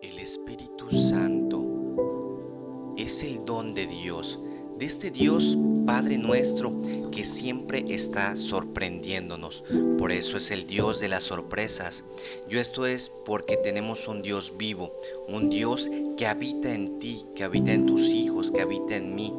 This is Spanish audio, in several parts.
El Espíritu Santo es el don de Dios, de este Dios Padre nuestro que siempre está sorprendiéndonos. Por eso es el Dios de las sorpresas. Yo esto es porque tenemos un Dios vivo, un Dios que habita en ti, que habita en tus hijos, que habita en mí.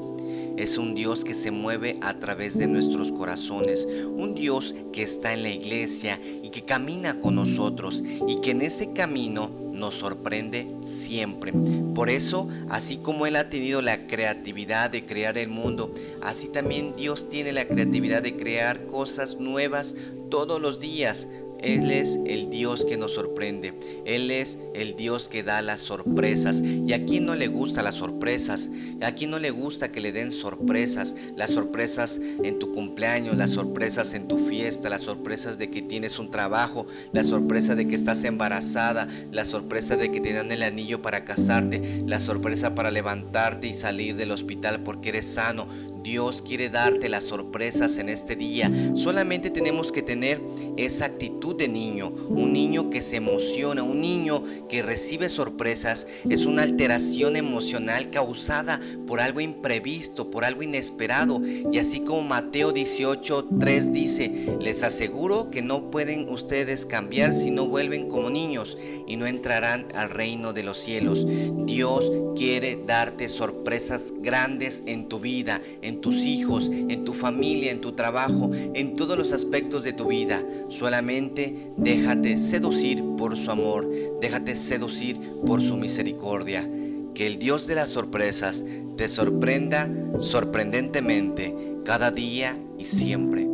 Es un Dios que se mueve a través de nuestros corazones, un Dios que está en la iglesia y que camina con nosotros y que en ese camino nos sorprende siempre. Por eso, así como Él ha tenido la creatividad de crear el mundo, así también Dios tiene la creatividad de crear cosas nuevas todos los días. Él es el Dios que nos sorprende. Él es el Dios que da las sorpresas. ¿Y a quién no le gustan las sorpresas? ¿A quién no le gusta que le den sorpresas? Las sorpresas en tu cumpleaños, las sorpresas en tu fiesta, las sorpresas de que tienes un trabajo, la sorpresa de que estás embarazada, la sorpresa de que te dan el anillo para casarte, la sorpresa para levantarte y salir del hospital porque eres sano. Dios quiere darte las sorpresas en este día. Solamente tenemos que tener esa actitud de niño, un niño que se emociona, un niño que recibe sorpresas. Es una alteración emocional causada por algo imprevisto, por algo inesperado. Y así como Mateo 18, 3 dice, les aseguro que no pueden ustedes cambiar si no vuelven como niños y no entrarán al reino de los cielos. Dios quiere darte sorpresas grandes en tu vida, en tus hijos, en tu familia, en tu trabajo, en todos los aspectos de tu vida. Solamente déjate seducir por su amor, déjate seducir por su misericordia. Que el Dios de las sorpresas te sorprenda sorprendentemente cada día y siempre.